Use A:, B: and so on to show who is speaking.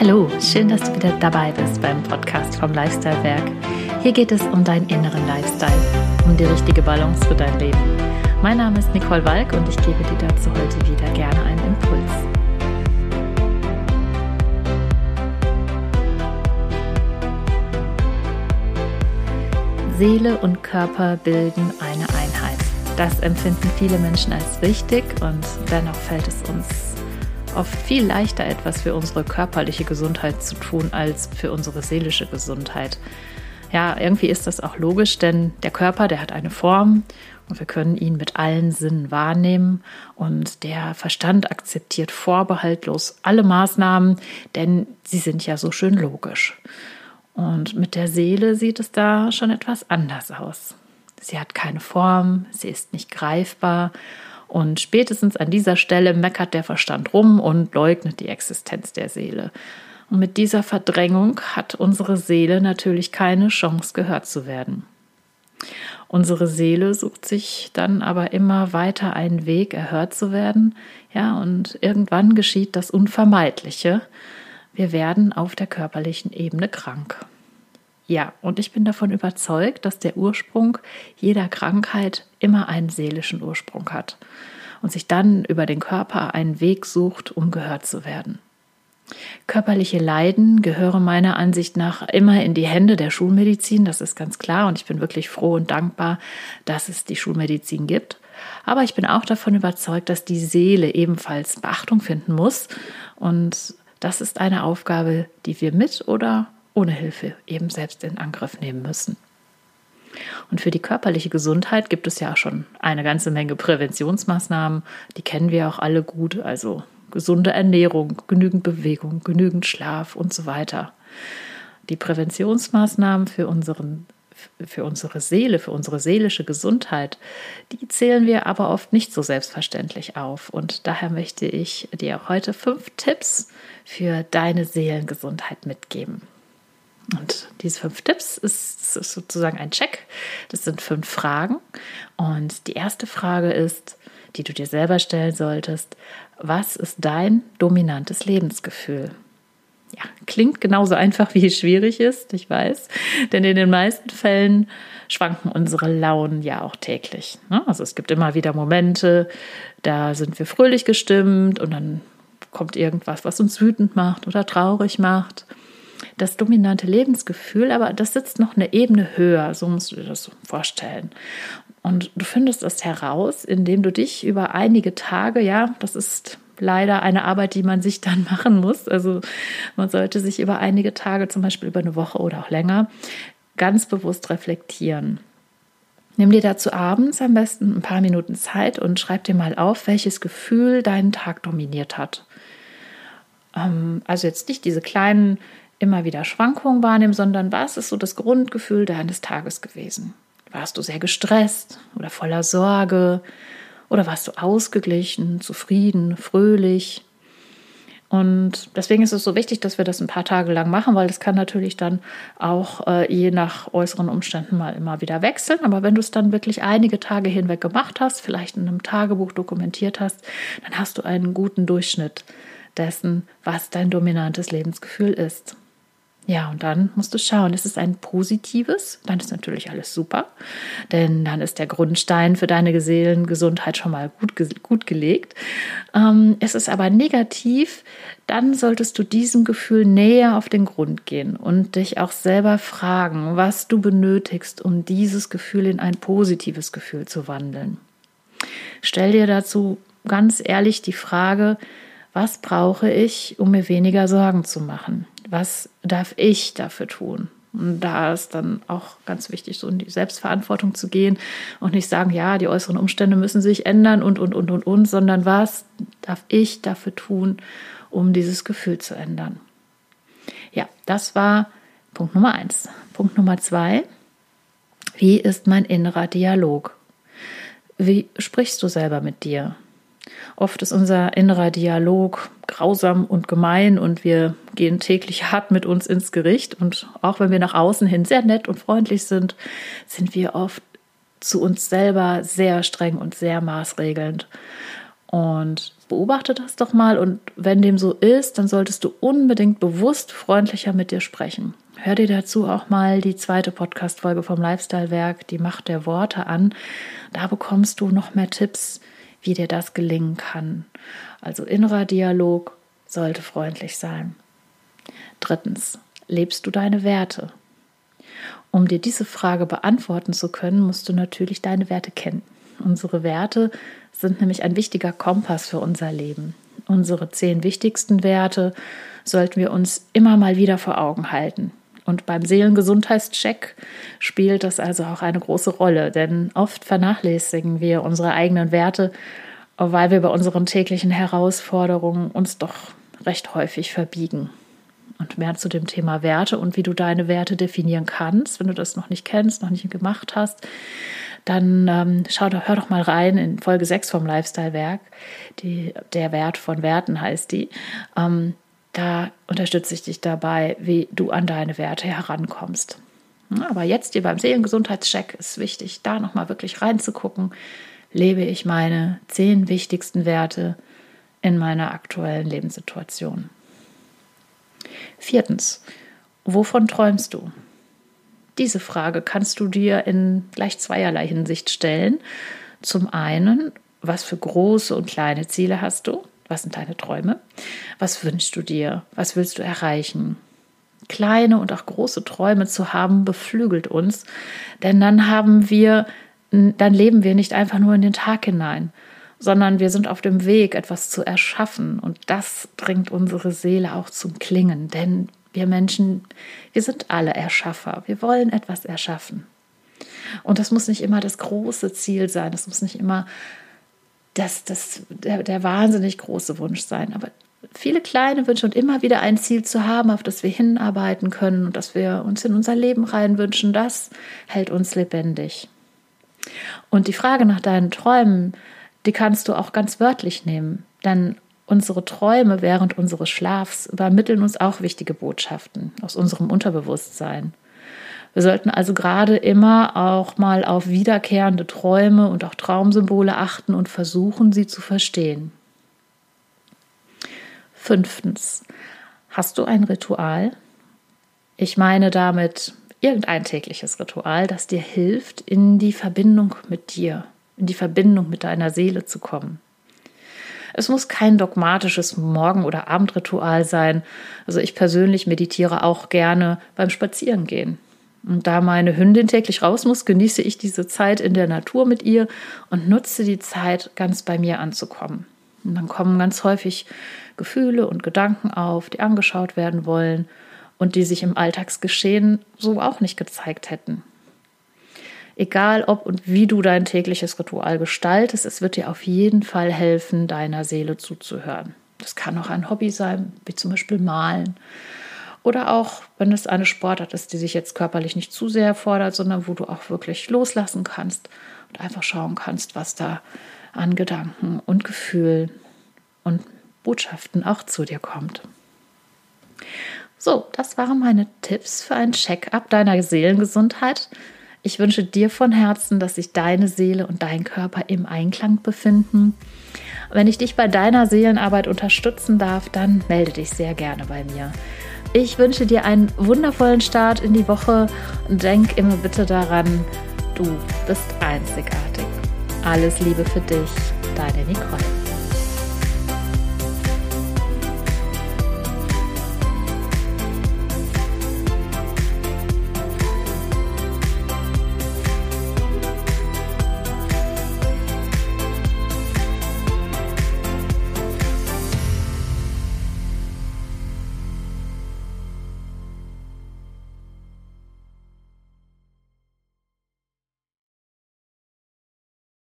A: Hallo, schön, dass du wieder dabei bist beim Podcast vom Lifestyle Werk. Hier geht es um deinen inneren Lifestyle, um die richtige Balance für dein Leben. Mein Name ist Nicole Walk und ich gebe dir dazu heute wieder gerne einen Impuls. Seele und Körper bilden eine Einheit. Das empfinden viele Menschen als wichtig und dennoch fällt es uns oft viel leichter etwas für unsere körperliche Gesundheit zu tun als für unsere seelische Gesundheit. Ja, irgendwie ist das auch logisch, denn der Körper, der hat eine Form und wir können ihn mit allen Sinnen wahrnehmen und der Verstand akzeptiert vorbehaltlos alle Maßnahmen, denn sie sind ja so schön logisch. Und mit der Seele sieht es da schon etwas anders aus. Sie hat keine Form, sie ist nicht greifbar und spätestens an dieser Stelle meckert der Verstand rum und leugnet die Existenz der Seele. Und mit dieser Verdrängung hat unsere Seele natürlich keine Chance gehört zu werden. Unsere Seele sucht sich dann aber immer weiter einen Weg, erhört zu werden. Ja, und irgendwann geschieht das Unvermeidliche. Wir werden auf der körperlichen Ebene krank. Ja, und ich bin davon überzeugt, dass der Ursprung jeder Krankheit immer einen seelischen Ursprung hat und sich dann über den Körper einen Weg sucht, um gehört zu werden. Körperliche Leiden gehören meiner Ansicht nach immer in die Hände der Schulmedizin, das ist ganz klar und ich bin wirklich froh und dankbar, dass es die Schulmedizin gibt. Aber ich bin auch davon überzeugt, dass die Seele ebenfalls Beachtung finden muss und das ist eine Aufgabe, die wir mit oder ohne Hilfe eben selbst in Angriff nehmen müssen. Und für die körperliche Gesundheit gibt es ja schon eine ganze Menge Präventionsmaßnahmen, die kennen wir auch alle gut, also gesunde Ernährung, genügend Bewegung, genügend Schlaf und so weiter. Die Präventionsmaßnahmen für unseren für unsere Seele, für unsere seelische Gesundheit, die zählen wir aber oft nicht so selbstverständlich auf. Und daher möchte ich dir heute fünf Tipps für deine Seelengesundheit mitgeben. Und diese fünf Tipps ist, ist sozusagen ein Check. Das sind fünf Fragen. Und die erste Frage ist, die du dir selber stellen solltest, was ist dein dominantes Lebensgefühl? Ja, klingt genauso einfach, wie es schwierig ist, ich weiß. Denn in den meisten Fällen schwanken unsere Launen ja auch täglich. Ne? Also es gibt immer wieder Momente, da sind wir fröhlich gestimmt und dann kommt irgendwas, was uns wütend macht oder traurig macht das dominante Lebensgefühl, aber das sitzt noch eine Ebene höher, so musst du dir das vorstellen. Und du findest das heraus, indem du dich über einige Tage, ja, das ist leider eine Arbeit, die man sich dann machen muss. Also man sollte sich über einige Tage, zum Beispiel über eine Woche oder auch länger, ganz bewusst reflektieren. Nimm dir dazu abends am besten ein paar Minuten Zeit und schreib dir mal auf, welches Gefühl deinen Tag dominiert hat. Ähm, also jetzt nicht diese kleinen immer wieder Schwankungen wahrnehmen, sondern was ist so das Grundgefühl deines Tages gewesen? Warst du sehr gestresst oder voller Sorge? Oder warst du ausgeglichen, zufrieden, fröhlich? Und deswegen ist es so wichtig, dass wir das ein paar Tage lang machen, weil das kann natürlich dann auch äh, je nach äußeren Umständen mal immer wieder wechseln. Aber wenn du es dann wirklich einige Tage hinweg gemacht hast, vielleicht in einem Tagebuch dokumentiert hast, dann hast du einen guten Durchschnitt dessen, was dein dominantes Lebensgefühl ist. Ja, und dann musst du schauen, ist es ein positives, dann ist natürlich alles super, denn dann ist der Grundstein für deine Seelengesundheit schon mal gut, gut gelegt. Ähm, ist es aber negativ, dann solltest du diesem Gefühl näher auf den Grund gehen und dich auch selber fragen, was du benötigst, um dieses Gefühl in ein positives Gefühl zu wandeln. Stell dir dazu ganz ehrlich die Frage, was brauche ich, um mir weniger Sorgen zu machen? Was darf ich dafür tun? Und da ist dann auch ganz wichtig, so in die Selbstverantwortung zu gehen und nicht sagen, ja, die äußeren Umstände müssen sich ändern und, und, und, und, und, sondern was darf ich dafür tun, um dieses Gefühl zu ändern? Ja, das war Punkt Nummer eins. Punkt Nummer zwei, wie ist mein innerer Dialog? Wie sprichst du selber mit dir? Oft ist unser innerer Dialog grausam und gemein und wir gehen täglich hart mit uns ins Gericht. Und auch wenn wir nach außen hin sehr nett und freundlich sind, sind wir oft zu uns selber sehr streng und sehr maßregelnd. Und beobachte das doch mal und wenn dem so ist, dann solltest du unbedingt bewusst freundlicher mit dir sprechen. Hör dir dazu auch mal die zweite Podcast-Folge vom Lifestyle-Werk, die Macht der Worte an. Da bekommst du noch mehr Tipps, wie dir das gelingen kann. Also innerer Dialog sollte freundlich sein. Drittens, lebst du deine Werte? Um dir diese Frage beantworten zu können, musst du natürlich deine Werte kennen. Unsere Werte sind nämlich ein wichtiger Kompass für unser Leben. Unsere zehn wichtigsten Werte sollten wir uns immer mal wieder vor Augen halten. Und beim Seelengesundheitscheck spielt das also auch eine große Rolle, denn oft vernachlässigen wir unsere eigenen Werte, weil wir bei unseren täglichen Herausforderungen uns doch recht häufig verbiegen. Und mehr zu dem Thema Werte und wie du deine Werte definieren kannst, wenn du das noch nicht kennst, noch nicht gemacht hast, dann ähm, schau doch, hör doch mal rein in Folge 6 vom Lifestyle-Werk. Der Wert von Werten heißt die. Ähm, da unterstütze ich dich dabei, wie du an deine Werte herankommst. Aber jetzt hier beim Seelengesundheitscheck ist wichtig, da nochmal wirklich reinzugucken. Lebe ich meine zehn wichtigsten Werte in meiner aktuellen Lebenssituation? Viertens, wovon träumst du? Diese Frage kannst du dir in gleich zweierlei Hinsicht stellen. Zum einen, was für große und kleine Ziele hast du? Was sind deine Träume? Was wünschst du dir? Was willst du erreichen? Kleine und auch große Träume zu haben, beflügelt uns, denn dann haben wir, dann leben wir nicht einfach nur in den Tag hinein, sondern wir sind auf dem Weg, etwas zu erschaffen und das bringt unsere Seele auch zum Klingen, denn wir Menschen, wir sind alle Erschaffer, wir wollen etwas erschaffen. Und das muss nicht immer das große Ziel sein, das muss nicht immer das, das, der, der wahnsinnig große Wunsch sein. Aber viele kleine Wünsche und immer wieder ein Ziel zu haben, auf das wir hinarbeiten können und das wir uns in unser Leben reinwünschen, das hält uns lebendig. Und die Frage nach deinen Träumen, die kannst du auch ganz wörtlich nehmen, denn unsere Träume während unseres Schlafs übermitteln uns auch wichtige Botschaften aus unserem Unterbewusstsein. Wir sollten also gerade immer auch mal auf wiederkehrende Träume und auch Traumsymbole achten und versuchen, sie zu verstehen. Fünftens, hast du ein Ritual? Ich meine damit irgendein tägliches Ritual, das dir hilft, in die Verbindung mit dir, in die Verbindung mit deiner Seele zu kommen. Es muss kein dogmatisches Morgen- oder Abendritual sein. Also ich persönlich meditiere auch gerne beim Spazierengehen. Und da meine Hündin täglich raus muss, genieße ich diese Zeit in der Natur mit ihr und nutze die Zeit, ganz bei mir anzukommen. Und dann kommen ganz häufig Gefühle und Gedanken auf, die angeschaut werden wollen und die sich im Alltagsgeschehen so auch nicht gezeigt hätten. Egal ob und wie du dein tägliches Ritual gestaltest, es wird dir auf jeden Fall helfen, deiner Seele zuzuhören. Das kann auch ein Hobby sein, wie zum Beispiel Malen oder auch, wenn es eine Sportart ist, die sich jetzt körperlich nicht zu sehr fordert, sondern wo du auch wirklich loslassen kannst und einfach schauen kannst, was da an Gedanken und Gefühlen und Botschaften auch zu dir kommt. So, das waren meine Tipps für ein Check-up deiner Seelengesundheit. Ich wünsche dir von Herzen, dass sich deine Seele und dein Körper im Einklang befinden. Wenn ich dich bei deiner Seelenarbeit unterstützen darf, dann melde dich sehr gerne bei mir. Ich wünsche dir einen wundervollen Start in die Woche und denk immer bitte daran, du bist einzigartig. Alles Liebe für dich, deine Nicole.